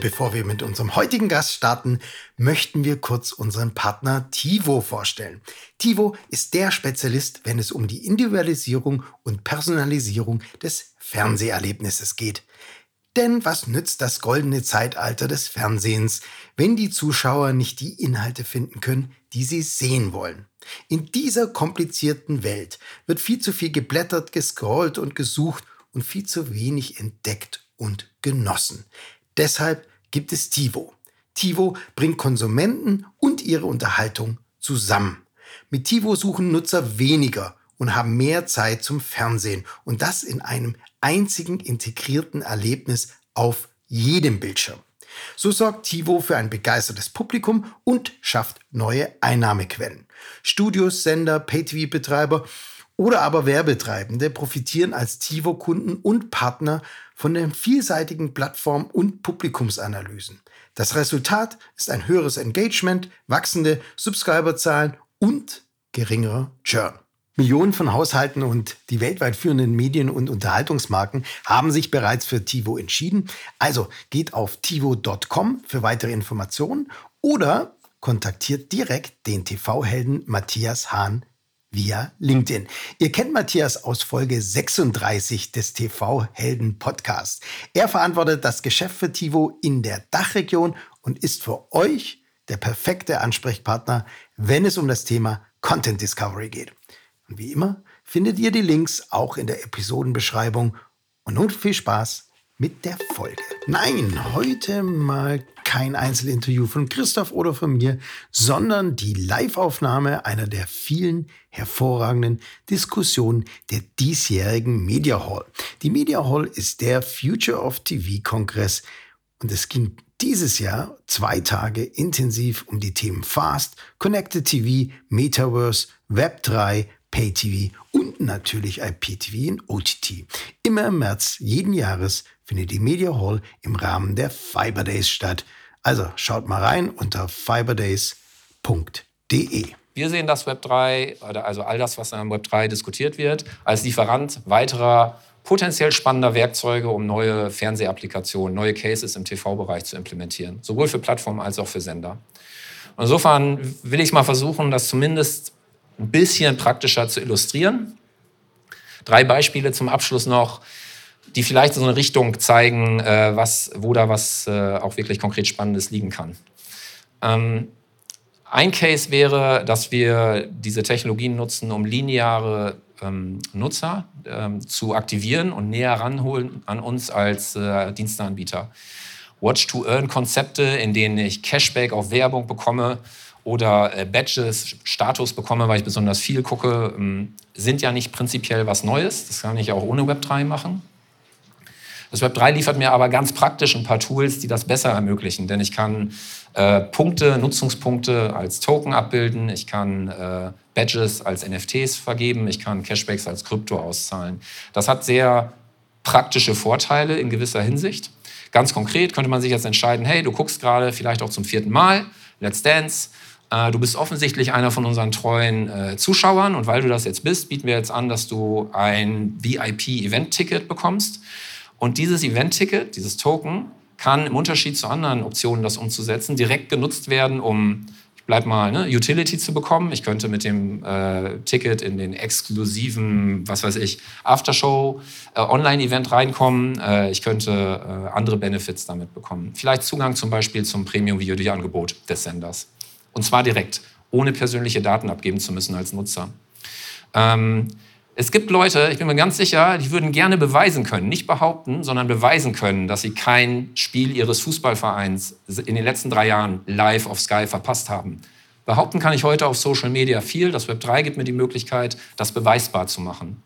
Und bevor wir mit unserem heutigen Gast starten, möchten wir kurz unseren Partner Tivo vorstellen. Tivo ist der Spezialist, wenn es um die Individualisierung und Personalisierung des Fernseherlebnisses geht. Denn was nützt das goldene Zeitalter des Fernsehens, wenn die Zuschauer nicht die Inhalte finden können, die sie sehen wollen? In dieser komplizierten Welt wird viel zu viel geblättert, gescrollt und gesucht und viel zu wenig entdeckt und genossen. Deshalb gibt es TiVo. TiVo bringt Konsumenten und ihre Unterhaltung zusammen. Mit TiVo suchen Nutzer weniger und haben mehr Zeit zum Fernsehen und das in einem einzigen integrierten Erlebnis auf jedem Bildschirm. So sorgt TiVo für ein begeistertes Publikum und schafft neue Einnahmequellen. Studios, Sender, Pay-TV-Betreiber oder aber Werbetreibende profitieren als TiVo-Kunden und Partner von den vielseitigen Plattform- und Publikumsanalysen. Das Resultat ist ein höheres Engagement, wachsende Subscriberzahlen und geringerer Churn. Millionen von Haushalten und die weltweit führenden Medien- und Unterhaltungsmarken haben sich bereits für TiVo entschieden. Also geht auf tivo.com für weitere Informationen oder kontaktiert direkt den TV-Helden Matthias Hahn via LinkedIn. Ihr kennt Matthias aus Folge 36 des TV-Helden Podcasts. Er verantwortet das Geschäft für Tivo in der Dachregion und ist für euch der perfekte Ansprechpartner, wenn es um das Thema Content Discovery geht. Und wie immer findet ihr die Links auch in der Episodenbeschreibung. Und nun viel Spaß mit der Folge. Nein, heute mal kein Einzelinterview von Christoph oder von mir, sondern die Liveaufnahme einer der vielen hervorragenden Diskussionen der diesjährigen Media Hall. Die Media Hall ist der Future of TV Kongress und es ging dieses Jahr zwei Tage intensiv um die Themen Fast, Connected TV, Metaverse, Web3, Pay TV und natürlich IPTV und OTT. Immer im März jeden Jahres findet die Media Hall im Rahmen der Fiber Days statt. Also schaut mal rein unter fiberdays.de. Wir sehen das Web 3, also all das, was am Web 3 diskutiert wird, als Lieferant weiterer potenziell spannender Werkzeuge, um neue Fernsehapplikationen, neue Cases im TV-Bereich zu implementieren, sowohl für Plattformen als auch für Sender. Insofern will ich mal versuchen, das zumindest ein bisschen praktischer zu illustrieren. Drei Beispiele zum Abschluss noch die vielleicht so eine Richtung zeigen, äh, was, wo da was äh, auch wirklich konkret Spannendes liegen kann. Ähm, ein Case wäre, dass wir diese Technologien nutzen, um lineare ähm, Nutzer ähm, zu aktivieren und näher ranholen an uns als äh, Diensteanbieter. Watch-to-Earn-Konzepte, in denen ich Cashback auf Werbung bekomme oder äh, Badges, Status bekomme, weil ich besonders viel gucke, ähm, sind ja nicht prinzipiell was Neues. Das kann ich auch ohne Web3 machen. Das Web 3 liefert mir aber ganz praktisch ein paar Tools, die das besser ermöglichen. Denn ich kann äh, Punkte, Nutzungspunkte als Token abbilden, ich kann äh, Badges als NFTs vergeben, ich kann Cashbacks als Krypto auszahlen. Das hat sehr praktische Vorteile in gewisser Hinsicht. Ganz konkret könnte man sich jetzt entscheiden, hey, du guckst gerade vielleicht auch zum vierten Mal Let's Dance. Äh, du bist offensichtlich einer von unseren treuen äh, Zuschauern und weil du das jetzt bist, bieten wir jetzt an, dass du ein VIP-Event-Ticket bekommst. Und dieses Event-Ticket, dieses Token, kann im Unterschied zu anderen Optionen, das umzusetzen, direkt genutzt werden, um, ich bleib mal, ne, Utility zu bekommen. Ich könnte mit dem äh, Ticket in den exklusiven, was weiß ich, Aftershow, äh, reinkommen. Äh, ich könnte äh, andere Benefits damit bekommen. Vielleicht Zugang zum Beispiel zum Premium-VOD-Angebot des Senders. Und zwar direkt, ohne persönliche Daten abgeben zu müssen als Nutzer. Ähm, es gibt Leute, ich bin mir ganz sicher, die würden gerne beweisen können, nicht behaupten, sondern beweisen können, dass sie kein Spiel ihres Fußballvereins in den letzten drei Jahren live auf Sky verpasst haben. Behaupten kann ich heute auf Social Media viel. Das Web 3 gibt mir die Möglichkeit, das beweisbar zu machen.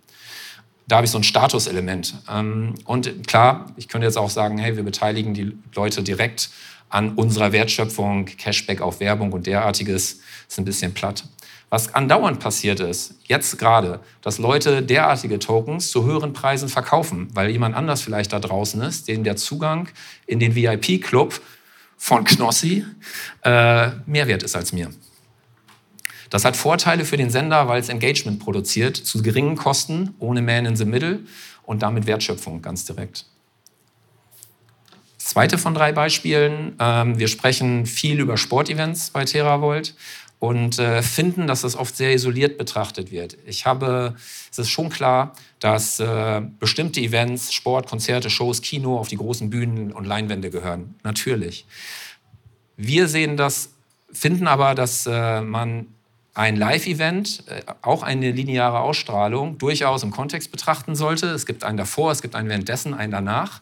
Da habe ich so ein Statuselement. Ähm, und klar, ich könnte jetzt auch sagen, hey, wir beteiligen die Leute direkt an unserer Wertschöpfung, Cashback auf Werbung und derartiges. Ist ein bisschen platt. Was andauernd passiert ist, jetzt gerade, dass Leute derartige Tokens zu höheren Preisen verkaufen, weil jemand anders vielleicht da draußen ist, dem der Zugang in den VIP-Club von Knossi äh, mehr wert ist als mir. Das hat Vorteile für den Sender, weil es Engagement produziert zu geringen Kosten, ohne Man in the Middle und damit Wertschöpfung ganz direkt. Zweite von drei Beispielen. Ähm, wir sprechen viel über Sportevents bei TerraVolt und äh, finden, dass das oft sehr isoliert betrachtet wird. Ich habe, es ist schon klar, dass äh, bestimmte Events, Sport, Konzerte, Shows, Kino auf die großen Bühnen und Leinwände gehören. Natürlich. Wir sehen das, finden aber, dass äh, man ein Live-Event, auch eine lineare Ausstrahlung, durchaus im Kontext betrachten sollte. Es gibt einen davor, es gibt einen währenddessen, einen danach.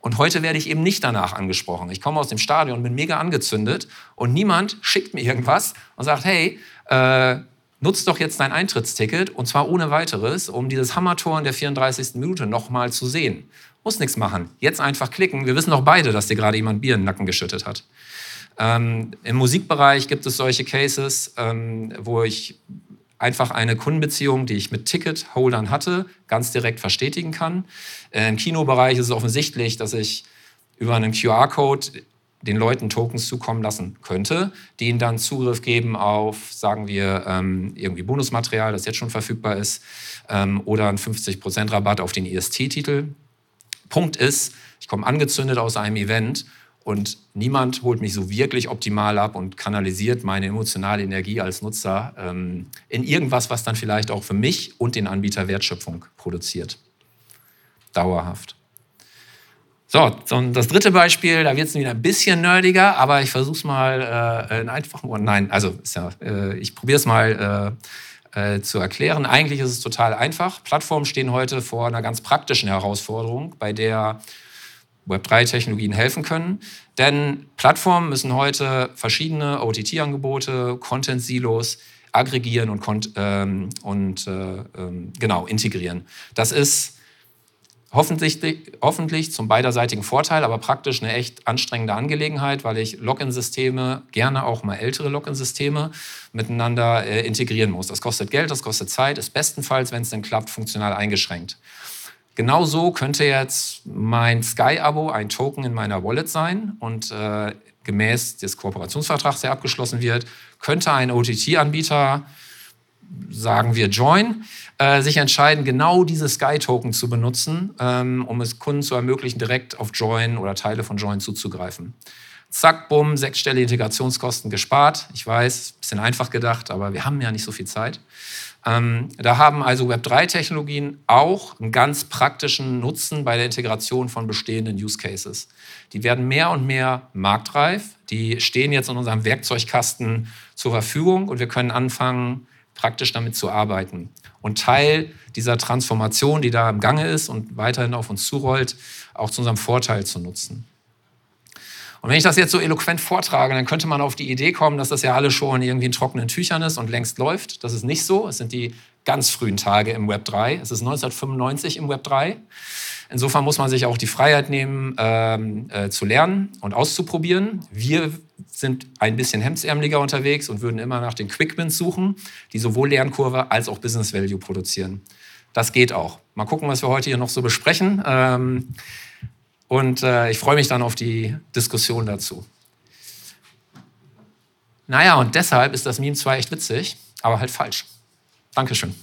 Und heute werde ich eben nicht danach angesprochen. Ich komme aus dem Stadion, bin mega angezündet und niemand schickt mir irgendwas und sagt, hey, äh, nutzt doch jetzt dein Eintrittsticket und zwar ohne weiteres, um dieses Hammertor in der 34. Minute nochmal zu sehen. Muss nichts machen. Jetzt einfach klicken. Wir wissen doch beide, dass dir gerade jemand Bier in den Nacken geschüttet hat. Ähm, Im Musikbereich gibt es solche Cases, ähm, wo ich einfach eine Kundenbeziehung, die ich mit Ticketholdern hatte, ganz direkt verstetigen kann. Äh, Im Kinobereich ist es offensichtlich, dass ich über einen QR-Code den Leuten Tokens zukommen lassen könnte, die ihnen dann Zugriff geben auf, sagen wir, ähm, irgendwie Bonusmaterial, das jetzt schon verfügbar ist, ähm, oder einen 50% Rabatt auf den IST-Titel. Punkt ist, ich komme angezündet aus einem Event und niemand holt mich so wirklich optimal ab und kanalisiert meine emotionale Energie als Nutzer ähm, in irgendwas, was dann vielleicht auch für mich und den Anbieter Wertschöpfung produziert. Dauerhaft. So, das dritte Beispiel, da wird es wieder ein bisschen nerdiger, aber ich versuche es mal äh, in einfachen Worten. Nein, also ja, äh, ich probiere es mal äh, äh, zu erklären. Eigentlich ist es total einfach. Plattformen stehen heute vor einer ganz praktischen Herausforderung, bei der Web3-Technologien helfen können. Denn Plattformen müssen heute verschiedene OTT-Angebote, Content-Silos aggregieren und, ähm, und äh, ähm, genau integrieren. Das ist hoffentlich, hoffentlich zum beiderseitigen Vorteil, aber praktisch eine echt anstrengende Angelegenheit, weil ich Login-Systeme, gerne auch mal ältere Login-Systeme, miteinander äh, integrieren muss. Das kostet Geld, das kostet Zeit, ist bestenfalls, wenn es denn klappt, funktional eingeschränkt. Genauso könnte jetzt mein Sky-Abo ein Token in meiner Wallet sein und äh, gemäß des Kooperationsvertrags, der abgeschlossen wird, könnte ein OTT-Anbieter, sagen wir Join, äh, sich entscheiden, genau diese Sky-Token zu benutzen, ähm, um es Kunden zu ermöglichen, direkt auf Join oder Teile von Join zuzugreifen. Zack, bumm, sechsstellige Integrationskosten gespart. Ich weiß, bisschen einfach gedacht, aber wir haben ja nicht so viel Zeit. Ähm, da haben also Web3-Technologien auch einen ganz praktischen Nutzen bei der Integration von bestehenden Use Cases. Die werden mehr und mehr marktreif. Die stehen jetzt in unserem Werkzeugkasten zur Verfügung und wir können anfangen, praktisch damit zu arbeiten. Und Teil dieser Transformation, die da im Gange ist und weiterhin auf uns zurollt, auch zu unserem Vorteil zu nutzen. Und wenn ich das jetzt so eloquent vortrage, dann könnte man auf die Idee kommen, dass das ja alles schon irgendwie in trockenen Tüchern ist und längst läuft. Das ist nicht so. Es sind die ganz frühen Tage im Web 3. Es ist 1995 im Web 3. Insofern muss man sich auch die Freiheit nehmen, ähm, äh, zu lernen und auszuprobieren. Wir sind ein bisschen hemdsärmeliger unterwegs und würden immer nach den Quick Wins suchen, die sowohl Lernkurve als auch Business Value produzieren. Das geht auch. Mal gucken, was wir heute hier noch so besprechen. Ähm, und äh, ich freue mich dann auf die Diskussion dazu. Naja, und deshalb ist das Meme zwar echt witzig, aber halt falsch. Dankeschön.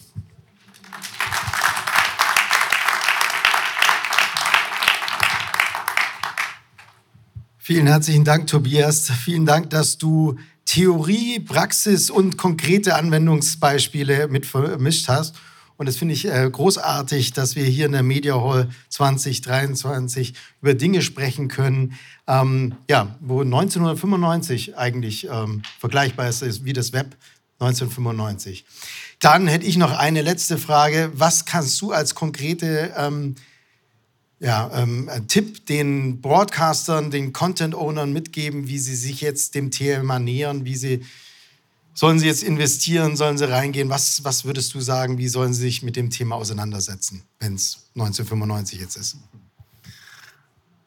Vielen herzlichen Dank, Tobias. Vielen Dank, dass du Theorie, Praxis und konkrete Anwendungsbeispiele mit vermischt hast. Und das finde ich äh, großartig, dass wir hier in der Media Hall 2023 über Dinge sprechen können, ähm, ja, wo 1995 eigentlich ähm, vergleichbar ist wie das Web 1995. Dann hätte ich noch eine letzte Frage. Was kannst du als konkrete ähm, ja, ähm, Tipp den Broadcastern, den Content-Ownern mitgeben, wie sie sich jetzt dem Thema nähern, wie sie Sollen sie jetzt investieren? Sollen sie reingehen? Was, was würdest du sagen? Wie sollen sie sich mit dem Thema auseinandersetzen, wenn es 1995 jetzt ist?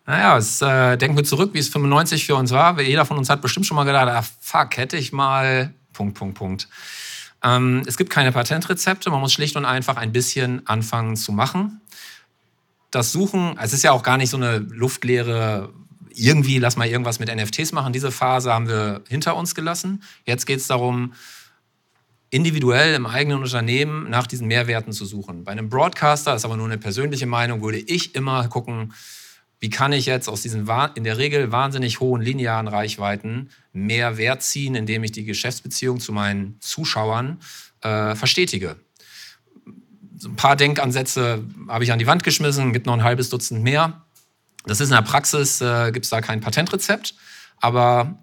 Naja, es, äh, denken wir zurück, wie es 95 für uns war. Jeder von uns hat bestimmt schon mal gedacht, ah, fuck, hätte ich mal, Punkt, Punkt, Punkt. Ähm, es gibt keine Patentrezepte, man muss schlicht und einfach ein bisschen anfangen zu machen. Das Suchen, es ist ja auch gar nicht so eine luftleere, irgendwie lass mal irgendwas mit NFTs machen. Diese Phase haben wir hinter uns gelassen. Jetzt geht es darum, individuell im eigenen Unternehmen nach diesen Mehrwerten zu suchen. Bei einem Broadcaster, das ist aber nur eine persönliche Meinung, würde ich immer gucken, wie kann ich jetzt aus diesen in der Regel wahnsinnig hohen linearen Reichweiten mehr Wert ziehen, indem ich die Geschäftsbeziehung zu meinen Zuschauern äh, verstetige. So ein paar Denkansätze habe ich an die Wand geschmissen, gibt noch ein halbes Dutzend mehr. Das ist in der Praxis, äh, gibt es da kein Patentrezept, aber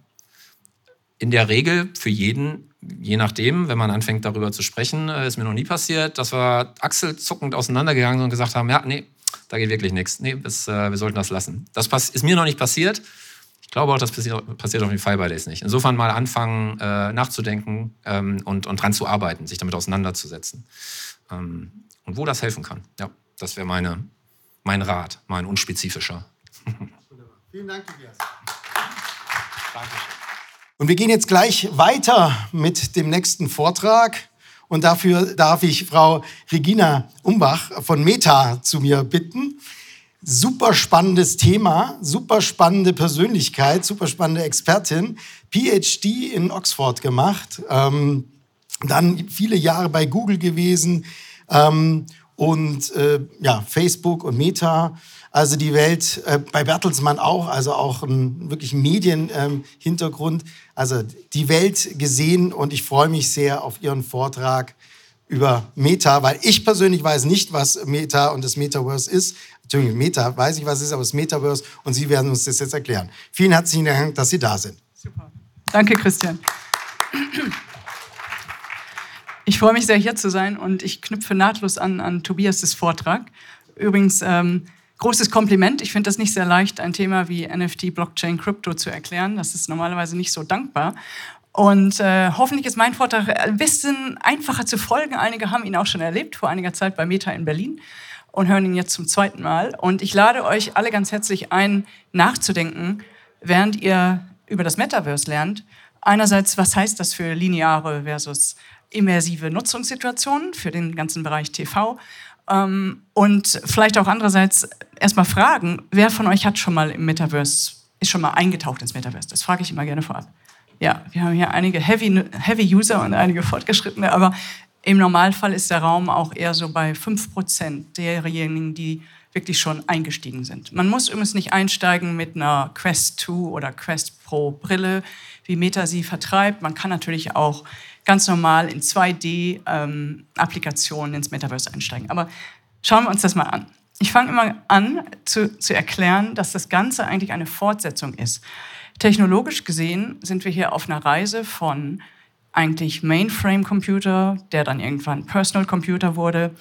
in der Regel für jeden, je nachdem, wenn man anfängt darüber zu sprechen, äh, ist mir noch nie passiert, dass wir achselzuckend auseinandergegangen sind und gesagt haben, ja, nee, da geht wirklich nichts. Nee, das, äh, wir sollten das lassen. Das ist mir noch nicht passiert. Ich glaube auch, das passiert, auf den Fiber Days nicht. Insofern mal anfangen, äh, nachzudenken ähm, und, und dran zu arbeiten, sich damit auseinanderzusetzen. Ähm, und wo das helfen kann. Ja, das wäre meine, mein Rat, mein unspezifischer. Vielen Dank, Tobias. Dankeschön. Und wir gehen jetzt gleich weiter mit dem nächsten Vortrag. Und dafür darf ich Frau Regina Umbach von Meta zu mir bitten. Super spannendes Thema, super spannende Persönlichkeit, super spannende Expertin, PhD in Oxford gemacht, ähm, dann viele Jahre bei Google gewesen ähm, und äh, ja, Facebook und Meta also die Welt, äh, bei Bertelsmann auch, also auch ein wirklich Medienhintergrund, ähm, also die Welt gesehen und ich freue mich sehr auf Ihren Vortrag über Meta, weil ich persönlich weiß nicht, was Meta und das Metaverse ist. Entschuldigung, Meta weiß ich, was es ist, aber das Metaverse und Sie werden uns das jetzt erklären. Vielen herzlichen Dank, dass Sie da sind. Super. Danke, Christian. Ich freue mich sehr, hier zu sein und ich knüpfe nahtlos an, an Tobias' Vortrag. Übrigens, ähm, Großes Kompliment. Ich finde das nicht sehr leicht, ein Thema wie NFT, Blockchain, Crypto zu erklären. Das ist normalerweise nicht so dankbar. Und äh, hoffentlich ist mein Vortrag ein bisschen einfacher zu folgen. Einige haben ihn auch schon erlebt, vor einiger Zeit bei Meta in Berlin und hören ihn jetzt zum zweiten Mal. Und ich lade euch alle ganz herzlich ein, nachzudenken, während ihr über das Metaverse lernt. Einerseits, was heißt das für lineare versus immersive Nutzungssituationen für den ganzen Bereich TV? Ähm, und vielleicht auch andererseits erstmal fragen, wer von euch hat schon mal im Metaverse, ist schon mal eingetaucht ins Metaverse? Das frage ich immer gerne vorab. Ja, wir haben hier einige Heavy, Heavy User und einige Fortgeschrittene, aber im Normalfall ist der Raum auch eher so bei 5% derjenigen, die wirklich schon eingestiegen sind. Man muss übrigens nicht einsteigen mit einer Quest 2 oder Quest Pro Brille, wie Meta sie vertreibt. Man kann natürlich auch ganz normal in 2D-Applikationen ähm, ins Metaverse einsteigen. Aber schauen wir uns das mal an. Ich fange immer an zu, zu erklären, dass das Ganze eigentlich eine Fortsetzung ist. Technologisch gesehen sind wir hier auf einer Reise von eigentlich Mainframe-Computer, der dann irgendwann Personal Computer wurde,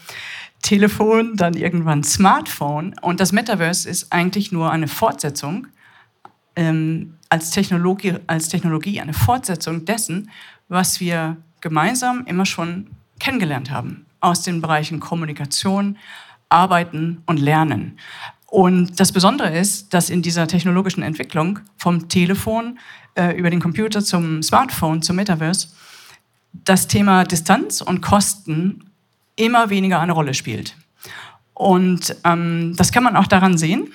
Telefon, dann irgendwann Smartphone. Und das Metaverse ist eigentlich nur eine Fortsetzung ähm, als, Technologie, als Technologie, eine Fortsetzung dessen, was wir gemeinsam immer schon kennengelernt haben aus den Bereichen Kommunikation, Arbeiten und Lernen. Und das Besondere ist, dass in dieser technologischen Entwicklung vom Telefon äh, über den Computer zum Smartphone, zum Metaverse, das Thema Distanz und Kosten immer weniger eine Rolle spielt. Und ähm, das kann man auch daran sehen,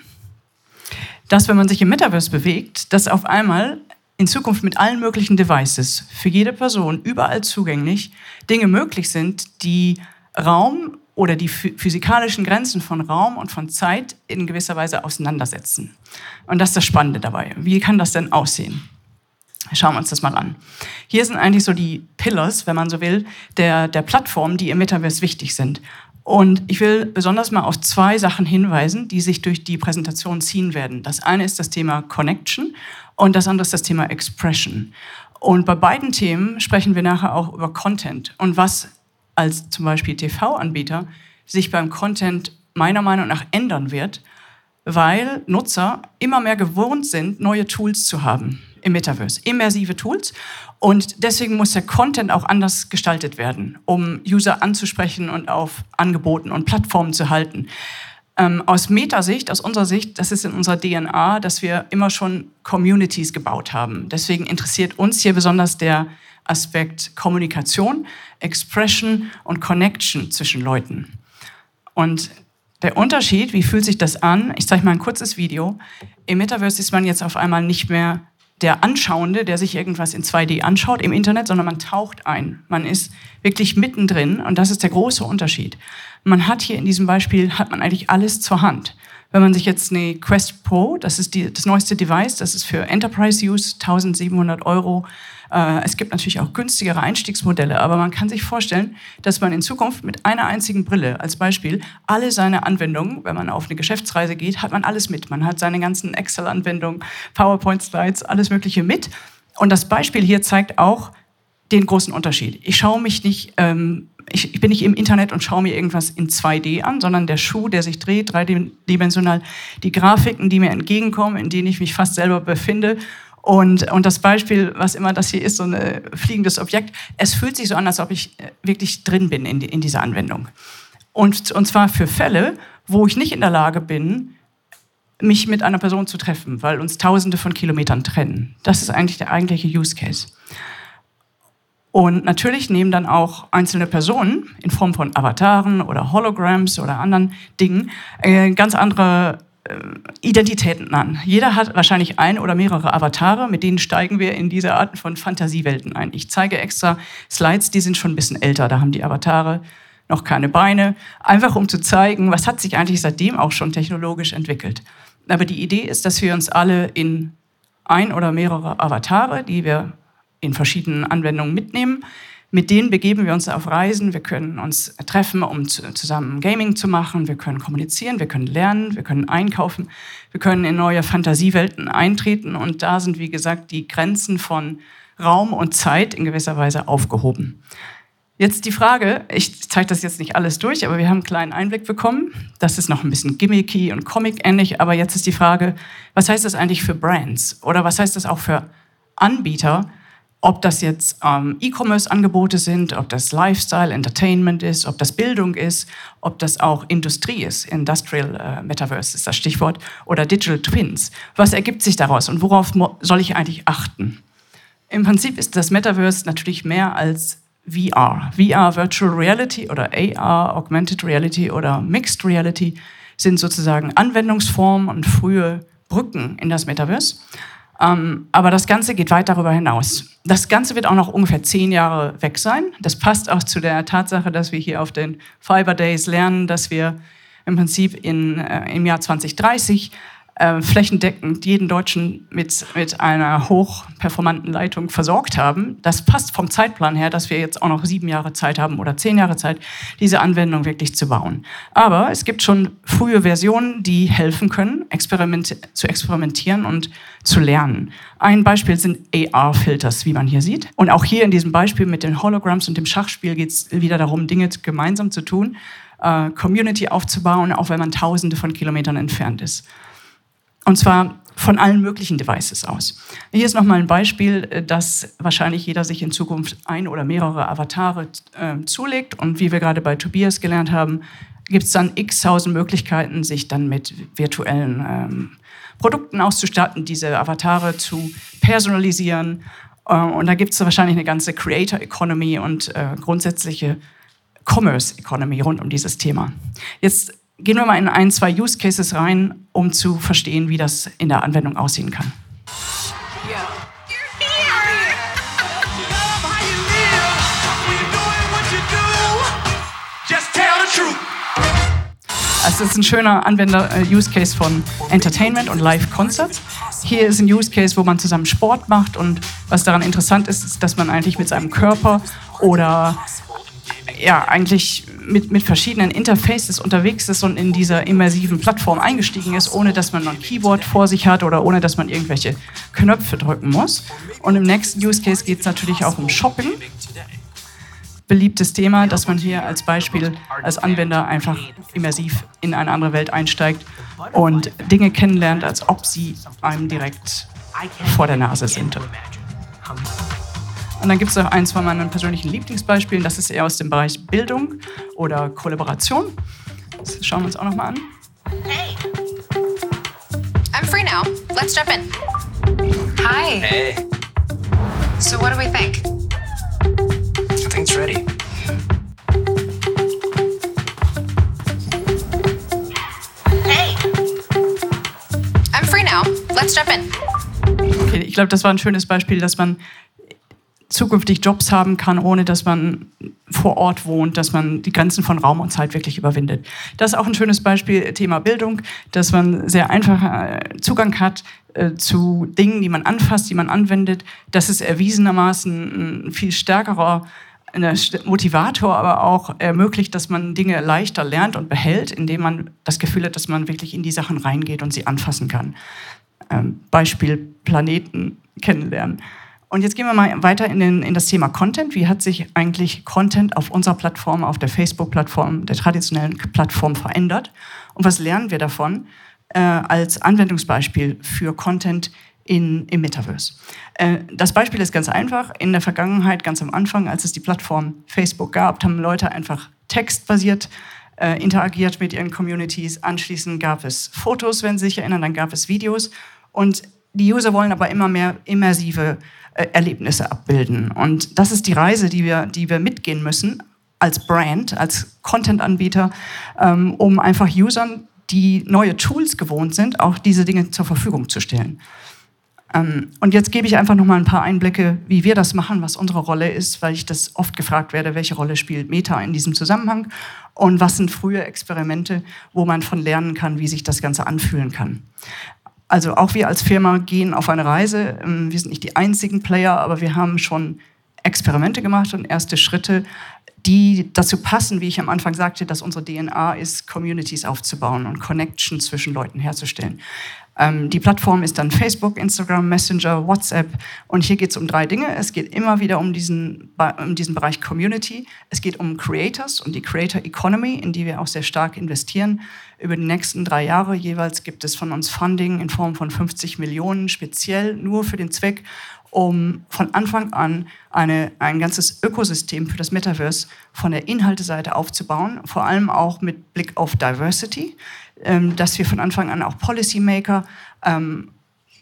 dass wenn man sich im Metaverse bewegt, dass auf einmal in Zukunft mit allen möglichen Devices für jede Person überall zugänglich Dinge möglich sind, die Raum oder die physikalischen Grenzen von Raum und von Zeit in gewisser Weise auseinandersetzen. Und das ist das Spannende dabei. Wie kann das denn aussehen? Schauen wir uns das mal an. Hier sind eigentlich so die Pillars, wenn man so will, der, der Plattformen, die im Metaverse wichtig sind. Und ich will besonders mal auf zwei Sachen hinweisen, die sich durch die Präsentation ziehen werden. Das eine ist das Thema Connection und das andere ist das Thema Expression. Und bei beiden Themen sprechen wir nachher auch über Content und was als zum Beispiel TV-Anbieter sich beim Content meiner Meinung nach ändern wird, weil Nutzer immer mehr gewohnt sind, neue Tools zu haben im Metaverse, immersive Tools. Und deswegen muss der Content auch anders gestaltet werden, um User anzusprechen und auf Angeboten und Plattformen zu halten. Ähm, aus Metasicht, aus unserer Sicht, das ist in unserer DNA, dass wir immer schon Communities gebaut haben. Deswegen interessiert uns hier besonders der Aspekt Kommunikation, Expression und Connection zwischen Leuten. Und der Unterschied, wie fühlt sich das an? Ich zeige mal ein kurzes Video. Im Metaverse ist man jetzt auf einmal nicht mehr der Anschauende, der sich irgendwas in 2D anschaut im Internet, sondern man taucht ein. Man ist wirklich mittendrin und das ist der große Unterschied. Man hat hier in diesem Beispiel, hat man eigentlich alles zur Hand. Wenn man sich jetzt eine Quest Pro, das ist die, das neueste Device, das ist für Enterprise Use, 1700 Euro. Äh, es gibt natürlich auch günstigere Einstiegsmodelle, aber man kann sich vorstellen, dass man in Zukunft mit einer einzigen Brille als Beispiel alle seine Anwendungen, wenn man auf eine Geschäftsreise geht, hat man alles mit. Man hat seine ganzen Excel-Anwendungen, PowerPoint-Slides, alles Mögliche mit. Und das Beispiel hier zeigt auch den großen Unterschied. Ich schaue mich nicht ähm, ich, ich bin nicht im Internet und schaue mir irgendwas in 2D an, sondern der Schuh, der sich dreht, dreidimensional, die Grafiken, die mir entgegenkommen, in denen ich mich fast selber befinde. Und, und das Beispiel, was immer das hier ist, so ein fliegendes Objekt, es fühlt sich so an, als ob ich äh, wirklich drin bin in, die, in dieser Anwendung. Und, und zwar für Fälle, wo ich nicht in der Lage bin, mich mit einer Person zu treffen, weil uns Tausende von Kilometern trennen. Das ist eigentlich der eigentliche Use Case. Und natürlich nehmen dann auch einzelne Personen in Form von Avataren oder Holograms oder anderen Dingen äh, ganz andere äh, Identitäten an. Jeder hat wahrscheinlich ein oder mehrere Avatare, mit denen steigen wir in diese Arten von Fantasiewelten ein. Ich zeige extra Slides, die sind schon ein bisschen älter, da haben die Avatare noch keine Beine, einfach um zu zeigen, was hat sich eigentlich seitdem auch schon technologisch entwickelt. Aber die Idee ist, dass wir uns alle in ein oder mehrere Avatare, die wir in verschiedenen Anwendungen mitnehmen. Mit denen begeben wir uns auf Reisen. Wir können uns treffen, um zusammen Gaming zu machen. Wir können kommunizieren, wir können lernen, wir können einkaufen. Wir können in neue Fantasiewelten eintreten. Und da sind, wie gesagt, die Grenzen von Raum und Zeit in gewisser Weise aufgehoben. Jetzt die Frage, ich zeige das jetzt nicht alles durch, aber wir haben einen kleinen Einblick bekommen. Das ist noch ein bisschen gimmicky und comic-ähnlich, aber jetzt ist die Frage, was heißt das eigentlich für Brands? Oder was heißt das auch für Anbieter, ob das jetzt ähm, E-Commerce-Angebote sind, ob das Lifestyle, Entertainment ist, ob das Bildung ist, ob das auch Industrie ist, Industrial äh, Metaverse ist das Stichwort, oder Digital Twins. Was ergibt sich daraus und worauf soll ich eigentlich achten? Im Prinzip ist das Metaverse natürlich mehr als VR. VR, Virtual Reality oder AR, Augmented Reality oder Mixed Reality sind sozusagen Anwendungsformen und frühe Brücken in das Metaverse. Ähm, aber das Ganze geht weit darüber hinaus. Das Ganze wird auch noch ungefähr zehn Jahre weg sein. Das passt auch zu der Tatsache, dass wir hier auf den Fiber Days lernen, dass wir im Prinzip in, äh, im Jahr 2030 äh, flächendeckend jeden Deutschen mit, mit einer hochperformanten Leitung versorgt haben. Das passt vom Zeitplan her, dass wir jetzt auch noch sieben Jahre Zeit haben oder zehn Jahre Zeit, diese Anwendung wirklich zu bauen. Aber es gibt schon frühe Versionen, die helfen können, experiment zu experimentieren und zu lernen. Ein Beispiel sind AR-Filters, wie man hier sieht. Und auch hier in diesem Beispiel mit den Holograms und dem Schachspiel geht es wieder darum, Dinge gemeinsam zu tun, äh, Community aufzubauen, auch wenn man tausende von Kilometern entfernt ist. Und zwar von allen möglichen Devices aus. Hier ist nochmal ein Beispiel, äh, dass wahrscheinlich jeder sich in Zukunft ein oder mehrere Avatare äh, zulegt. Und wie wir gerade bei Tobias gelernt haben, gibt es dann x tausend Möglichkeiten, sich dann mit virtuellen ähm, Produkten auszustatten, diese Avatare zu personalisieren. Äh, und da gibt es wahrscheinlich eine ganze Creator Economy und äh, grundsätzliche Commerce Economy rund um dieses Thema. Jetzt gehen wir mal in ein, zwei Use Cases rein, um zu verstehen, wie das in der Anwendung aussehen kann. Also das ist ein schöner Anwender-Use-Case von Entertainment und Live-Concerts. Hier ist ein Use-Case, wo man zusammen Sport macht und was daran interessant ist, ist, dass man eigentlich mit seinem Körper oder ja, eigentlich mit, mit verschiedenen Interfaces unterwegs ist und in dieser immersiven Plattform eingestiegen ist, ohne dass man noch ein Keyboard vor sich hat oder ohne dass man irgendwelche Knöpfe drücken muss. Und im nächsten Use Case geht es natürlich auch um Shopping. Beliebtes Thema, dass man hier als Beispiel als Anwender einfach immersiv in eine andere Welt einsteigt und Dinge kennenlernt, als ob sie einem direkt vor der Nase sind. Und dann gibt es noch eins von meinen persönlichen Lieblingsbeispielen, das ist eher aus dem Bereich Bildung oder Kollaboration. Das schauen wir uns auch nochmal an. Hey, I'm free now. Let's jump in. Hi. Hey. So what do we think? I think it's ready. Hey. I'm free now. Let's jump in. Okay, ich glaube, das war ein schönes Beispiel, dass man zukünftig Jobs haben kann, ohne dass man vor Ort wohnt, dass man die Grenzen von Raum und Zeit wirklich überwindet. Das ist auch ein schönes Beispiel, Thema Bildung, dass man sehr einfach äh, Zugang hat äh, zu Dingen, die man anfasst, die man anwendet. Das ist erwiesenermaßen ein viel stärkerer Motivator, aber auch ermöglicht, dass man Dinge leichter lernt und behält, indem man das Gefühl hat, dass man wirklich in die Sachen reingeht und sie anfassen kann. Ähm, Beispiel Planeten kennenlernen. Und jetzt gehen wir mal weiter in, den, in, das Thema Content. Wie hat sich eigentlich Content auf unserer Plattform, auf der Facebook-Plattform, der traditionellen Plattform verändert? Und was lernen wir davon äh, als Anwendungsbeispiel für Content in, im Metaverse? Äh, das Beispiel ist ganz einfach. In der Vergangenheit, ganz am Anfang, als es die Plattform Facebook gab, haben Leute einfach textbasiert äh, interagiert mit ihren Communities. Anschließend gab es Fotos, wenn Sie sich erinnern, dann gab es Videos. Und die User wollen aber immer mehr immersive äh, Erlebnisse abbilden. Und das ist die Reise, die wir, die wir mitgehen müssen als Brand, als Content-Anbieter, ähm, um einfach Usern, die neue Tools gewohnt sind, auch diese Dinge zur Verfügung zu stellen. Ähm, und jetzt gebe ich einfach noch mal ein paar Einblicke, wie wir das machen, was unsere Rolle ist, weil ich das oft gefragt werde, welche Rolle spielt Meta in diesem Zusammenhang und was sind frühe Experimente, wo man von lernen kann, wie sich das Ganze anfühlen kann. Also auch wir als Firma gehen auf eine Reise. Ähm, wir sind nicht die einzigen Player, aber wir haben schon Experimente gemacht und erste Schritte, die dazu passen, wie ich am Anfang sagte, dass unsere DNA ist, Communities aufzubauen und Connection zwischen Leuten herzustellen. Ähm, die Plattform ist dann Facebook, Instagram, Messenger, WhatsApp. Und hier geht es um drei Dinge. Es geht immer wieder um diesen, um diesen Bereich Community. Es geht um Creators und die Creator Economy, in die wir auch sehr stark investieren. Über die nächsten drei Jahre jeweils gibt es von uns Funding in Form von 50 Millionen, speziell nur für den Zweck, um von Anfang an eine, ein ganzes Ökosystem für das Metaverse von der Inhalteseite aufzubauen, vor allem auch mit Blick auf Diversity. Ähm, dass wir von Anfang an auch Policymaker, ähm,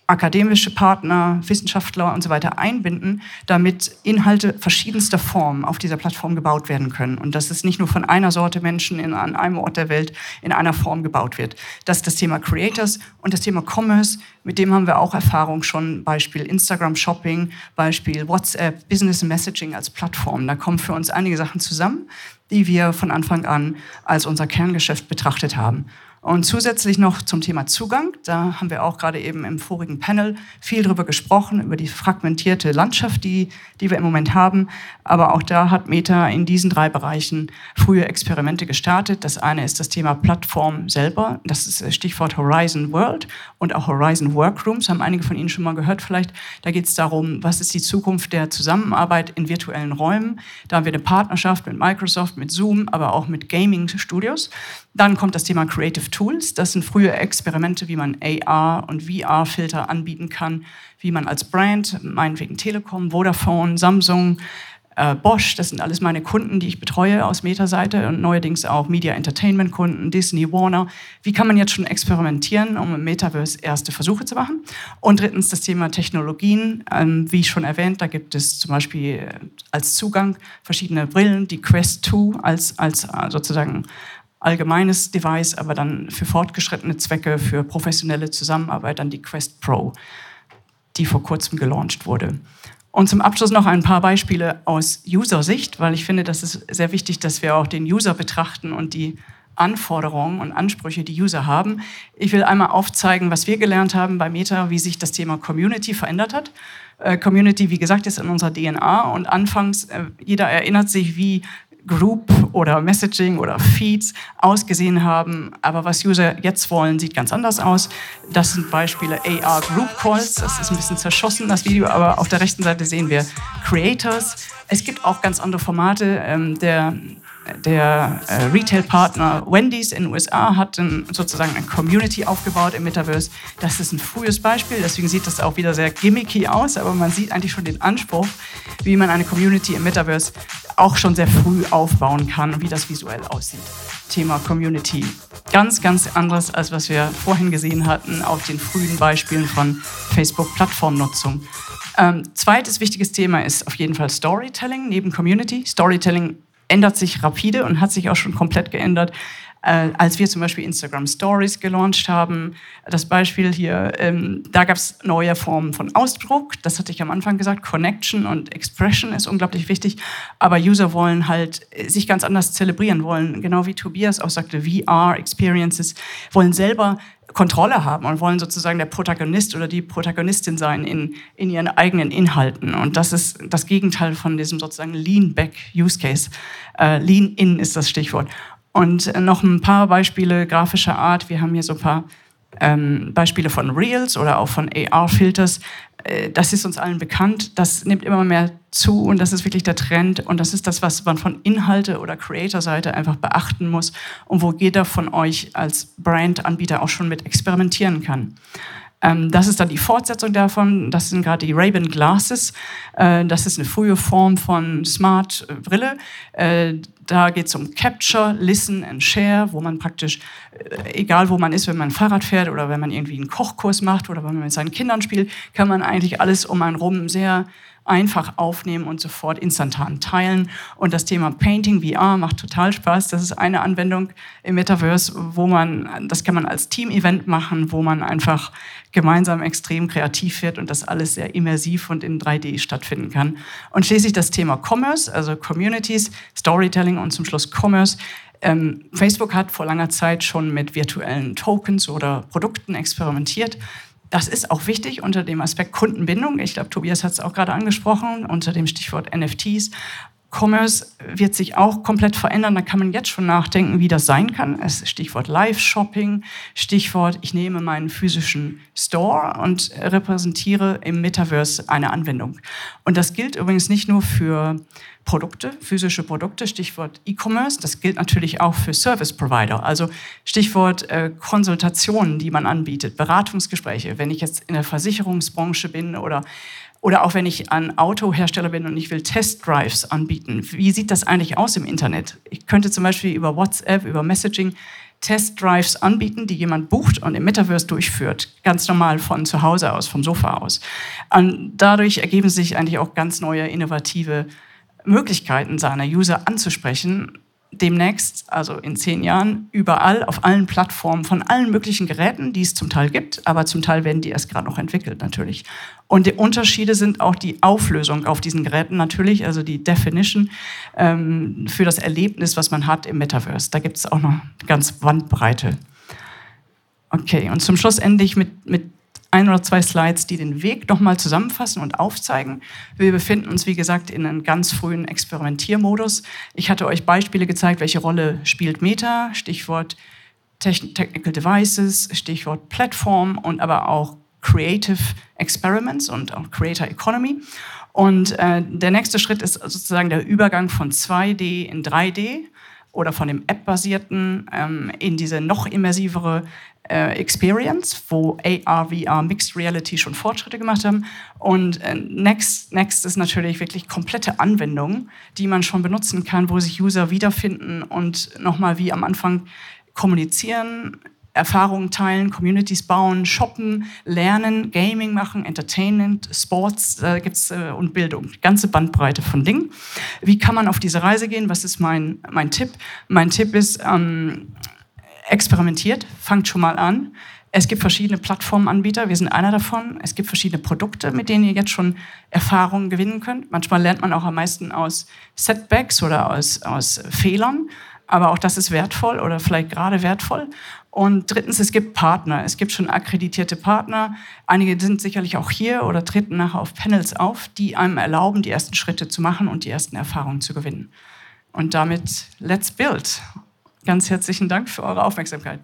akademische Partner, Wissenschaftler und so weiter einbinden, damit Inhalte verschiedenster Formen auf dieser Plattform gebaut werden können. Und dass es nicht nur von einer Sorte Menschen in, an einem Ort der Welt in einer Form gebaut wird. Das ist das Thema Creators und das Thema Commerce. Mit dem haben wir auch Erfahrung schon. Beispiel Instagram Shopping, Beispiel WhatsApp, Business Messaging als Plattform. Da kommen für uns einige Sachen zusammen, die wir von Anfang an als unser Kerngeschäft betrachtet haben. Und zusätzlich noch zum Thema Zugang. Da haben wir auch gerade eben im vorigen Panel viel drüber gesprochen, über die fragmentierte Landschaft, die, die wir im Moment haben. Aber auch da hat Meta in diesen drei Bereichen frühe Experimente gestartet. Das eine ist das Thema Plattform selber. Das ist Stichwort Horizon World und auch Horizon Workrooms. Haben einige von Ihnen schon mal gehört vielleicht. Da geht es darum, was ist die Zukunft der Zusammenarbeit in virtuellen Räumen. Da haben wir eine Partnerschaft mit Microsoft, mit Zoom, aber auch mit Gaming-Studios. Dann kommt das Thema Creative Tools. Das sind frühe Experimente, wie man AR und VR-Filter anbieten kann, wie man als Brand, meinetwegen Telekom, Vodafone, Samsung, äh, Bosch, das sind alles meine Kunden, die ich betreue aus Meta-Seite und neuerdings auch Media Entertainment-Kunden, Disney, Warner. Wie kann man jetzt schon experimentieren, um im Metaverse erste Versuche zu machen? Und drittens das Thema Technologien. Ähm, wie schon erwähnt, da gibt es zum Beispiel äh, als Zugang verschiedene Brillen, die Quest 2 als, als äh, sozusagen allgemeines Device, aber dann für fortgeschrittene Zwecke, für professionelle Zusammenarbeit dann die Quest Pro, die vor kurzem gelauncht wurde. Und zum Abschluss noch ein paar Beispiele aus User-Sicht, weil ich finde, das ist sehr wichtig, dass wir auch den User betrachten und die Anforderungen und Ansprüche, die User haben. Ich will einmal aufzeigen, was wir gelernt haben bei Meta, wie sich das Thema Community verändert hat. Äh, Community, wie gesagt, ist in unserer DNA und anfangs, äh, jeder erinnert sich, wie Group oder Messaging oder Feeds ausgesehen haben. Aber was User jetzt wollen, sieht ganz anders aus. Das sind Beispiele AR Group Calls. Das ist ein bisschen zerschossen, das Video, aber auf der rechten Seite sehen wir Creators. Es gibt auch ganz andere Formate. Ähm, der der äh, Retail-Partner Wendy's in den USA hat ein, sozusagen eine Community aufgebaut im Metaverse. Das ist ein frühes Beispiel, deswegen sieht das auch wieder sehr gimmicky aus, aber man sieht eigentlich schon den Anspruch, wie man eine Community im Metaverse auch schon sehr früh aufbauen kann und wie das visuell aussieht. Thema Community. Ganz, ganz anderes, als was wir vorhin gesehen hatten auf den frühen Beispielen von Facebook-Plattformnutzung. Ähm, zweites wichtiges Thema ist auf jeden Fall Storytelling neben Community. Storytelling ändert sich rapide und hat sich auch schon komplett geändert. Äh, als wir zum Beispiel Instagram Stories gelauncht haben. Das Beispiel hier, ähm, da gab es neue Formen von Ausdruck. Das hatte ich am Anfang gesagt. Connection und Expression ist unglaublich wichtig. Aber User wollen halt sich ganz anders zelebrieren, wollen, genau wie Tobias auch sagte, VR-Experiences, wollen selber Kontrolle haben und wollen sozusagen der Protagonist oder die Protagonistin sein in, in ihren eigenen Inhalten. Und das ist das Gegenteil von diesem sozusagen Lean-Back-Use-Case. Äh, Lean-In ist das Stichwort. Und äh, noch ein paar Beispiele grafischer Art. Wir haben hier so ein paar ähm, Beispiele von Reels oder auch von AR-Filters. Äh, das ist uns allen bekannt. Das nimmt immer mehr zu und das ist wirklich der Trend. Und das ist das, was man von Inhalte- oder Creator-Seite einfach beachten muss und wo jeder von euch als Brand-Anbieter auch schon mit experimentieren kann. Ähm, das ist dann die Fortsetzung davon. Das sind gerade die Ray-Ban Glasses. Äh, das ist eine frühe Form von Smart-Brille. Äh, da geht es um Capture, Listen and Share, wo man praktisch, äh, egal wo man ist, wenn man Fahrrad fährt oder wenn man irgendwie einen Kochkurs macht oder wenn man mit seinen Kindern spielt, kann man eigentlich alles um einen rum sehr einfach aufnehmen und sofort instantan teilen. Und das Thema Painting VR macht total Spaß. Das ist eine Anwendung im Metaverse, wo man, das kann man als Team-Event machen, wo man einfach gemeinsam extrem kreativ wird und das alles sehr immersiv und in 3D stattfinden kann. Und schließlich das Thema Commerce, also Communities, Storytelling und zum Schluss Commerce. Ähm, Facebook hat vor langer Zeit schon mit virtuellen Tokens oder Produkten experimentiert. Das ist auch wichtig unter dem Aspekt Kundenbindung. Ich glaube, Tobias hat es auch gerade angesprochen, unter dem Stichwort NFTs. Commerce wird sich auch komplett verändern. Da kann man jetzt schon nachdenken, wie das sein kann. Es Stichwort Live-Shopping, Stichwort, ich nehme meinen physischen Store und repräsentiere im Metaverse eine Anwendung. Und das gilt übrigens nicht nur für Produkte, physische Produkte, Stichwort E-Commerce. Das gilt natürlich auch für Service Provider, also Stichwort äh, Konsultationen, die man anbietet, Beratungsgespräche. Wenn ich jetzt in der Versicherungsbranche bin oder oder auch wenn ich ein Autohersteller bin und ich will Test-Drives anbieten. Wie sieht das eigentlich aus im Internet? Ich könnte zum Beispiel über WhatsApp, über Messaging Test-Drives anbieten, die jemand bucht und im Metaverse durchführt. Ganz normal von zu Hause aus, vom Sofa aus. Und dadurch ergeben sich eigentlich auch ganz neue, innovative Möglichkeiten seiner User anzusprechen, demnächst, also in zehn Jahren, überall auf allen Plattformen von allen möglichen Geräten, die es zum Teil gibt, aber zum Teil werden die erst gerade noch entwickelt natürlich. Und die Unterschiede sind auch die Auflösung auf diesen Geräten natürlich, also die Definition ähm, für das Erlebnis, was man hat im Metaverse. Da gibt es auch noch ganz Bandbreite. Okay, und zum Schluss endlich mit, mit ein oder zwei Slides, die den Weg nochmal zusammenfassen und aufzeigen. Wir befinden uns, wie gesagt, in einem ganz frühen Experimentiermodus. Ich hatte euch Beispiele gezeigt, welche Rolle spielt Meta, Stichwort Technical Devices, Stichwort Plattform und aber auch Creative Experiments und auch Creator Economy. Und äh, der nächste Schritt ist sozusagen der Übergang von 2D in 3D oder von dem App-basierten ähm, in diese noch immersivere äh, Experience, wo AR, VR, Mixed Reality schon Fortschritte gemacht haben. Und äh, Next, Next ist natürlich wirklich komplette Anwendungen, die man schon benutzen kann, wo sich User wiederfinden und nochmal wie am Anfang kommunizieren, Erfahrungen teilen, Communities bauen, shoppen, lernen, Gaming machen, Entertainment, Sports äh, gibt's, äh, und Bildung. Ganze Bandbreite von Dingen. Wie kann man auf diese Reise gehen? Was ist mein, mein Tipp? Mein Tipp ist, ähm, experimentiert, fangt schon mal an. Es gibt verschiedene Plattformanbieter, wir sind einer davon. Es gibt verschiedene Produkte, mit denen ihr jetzt schon Erfahrungen gewinnen könnt. Manchmal lernt man auch am meisten aus Setbacks oder aus, aus Fehlern, aber auch das ist wertvoll oder vielleicht gerade wertvoll. Und drittens, es gibt Partner. Es gibt schon akkreditierte Partner. Einige sind sicherlich auch hier oder treten nachher auf Panels auf, die einem erlauben, die ersten Schritte zu machen und die ersten Erfahrungen zu gewinnen. Und damit, let's build. Ganz herzlichen Dank für eure Aufmerksamkeit.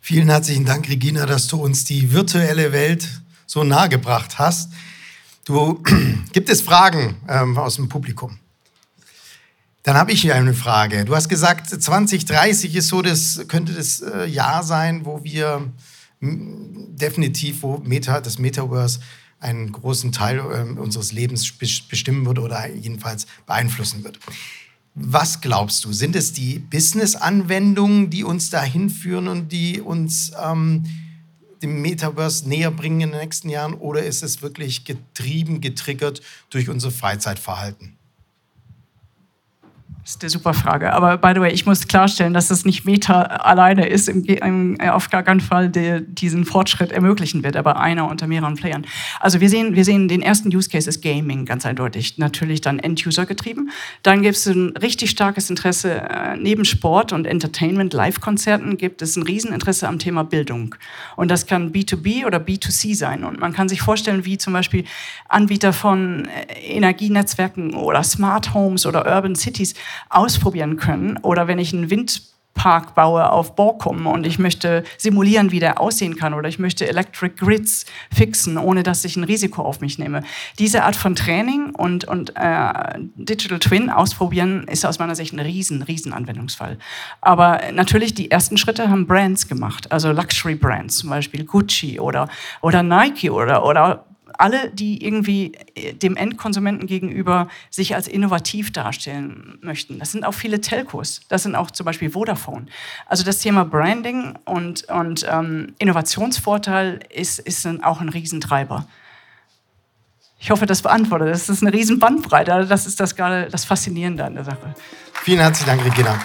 Vielen herzlichen Dank, Regina, dass du uns die virtuelle Welt so nahe gebracht hast. Du, gibt es Fragen ähm, aus dem Publikum? Dann habe ich hier eine Frage. Du hast gesagt, 2030 ist so, das könnte das äh, Jahr sein, wo wir definitiv, wo Meta, das Metaverse einen großen Teil äh, unseres Lebens bestimmen wird oder jedenfalls beeinflussen wird. Was glaubst du? Sind es die Business-Anwendungen, die uns dahin führen und die uns ähm, dem Metaverse näher bringen in den nächsten Jahren oder ist es wirklich getrieben, getriggert durch unser Freizeitverhalten? Das ist eine super Frage. Aber by the way, ich muss klarstellen, dass das nicht Meta alleine ist, im, im, auf gar keinen Fall der diesen Fortschritt ermöglichen wird, aber einer unter mehreren Playern. Also wir sehen, wir sehen den ersten Use Case ist Gaming, ganz eindeutig. Natürlich dann End-User getrieben. Dann gibt es ein richtig starkes Interesse äh, neben Sport und Entertainment, Live-Konzerten gibt es ein Rieseninteresse am Thema Bildung. Und das kann B2B oder B2C sein. Und man kann sich vorstellen, wie zum Beispiel Anbieter von äh, Energienetzwerken oder Smart Homes oder Urban Cities ausprobieren können. Oder wenn ich einen Windpark baue auf Borkum und ich möchte simulieren, wie der aussehen kann oder ich möchte Electric Grids fixen, ohne dass ich ein Risiko auf mich nehme. Diese Art von Training und, und äh, Digital Twin ausprobieren ist aus meiner Sicht ein riesen, riesen Anwendungsfall. Aber natürlich, die ersten Schritte haben Brands gemacht, also Luxury Brands, zum Beispiel Gucci oder, oder Nike oder, oder alle, die irgendwie äh, dem Endkonsumenten gegenüber sich als innovativ darstellen möchten. Das sind auch viele Telcos, das sind auch zum Beispiel Vodafone. Also das Thema Branding und, und ähm, Innovationsvorteil ist, ist auch ein Riesentreiber. Ich hoffe, das beantwortet. Das ist eine riesen Bandbreite. Das ist das gerade das Faszinierende an der Sache. Vielen herzlichen Dank, Regina.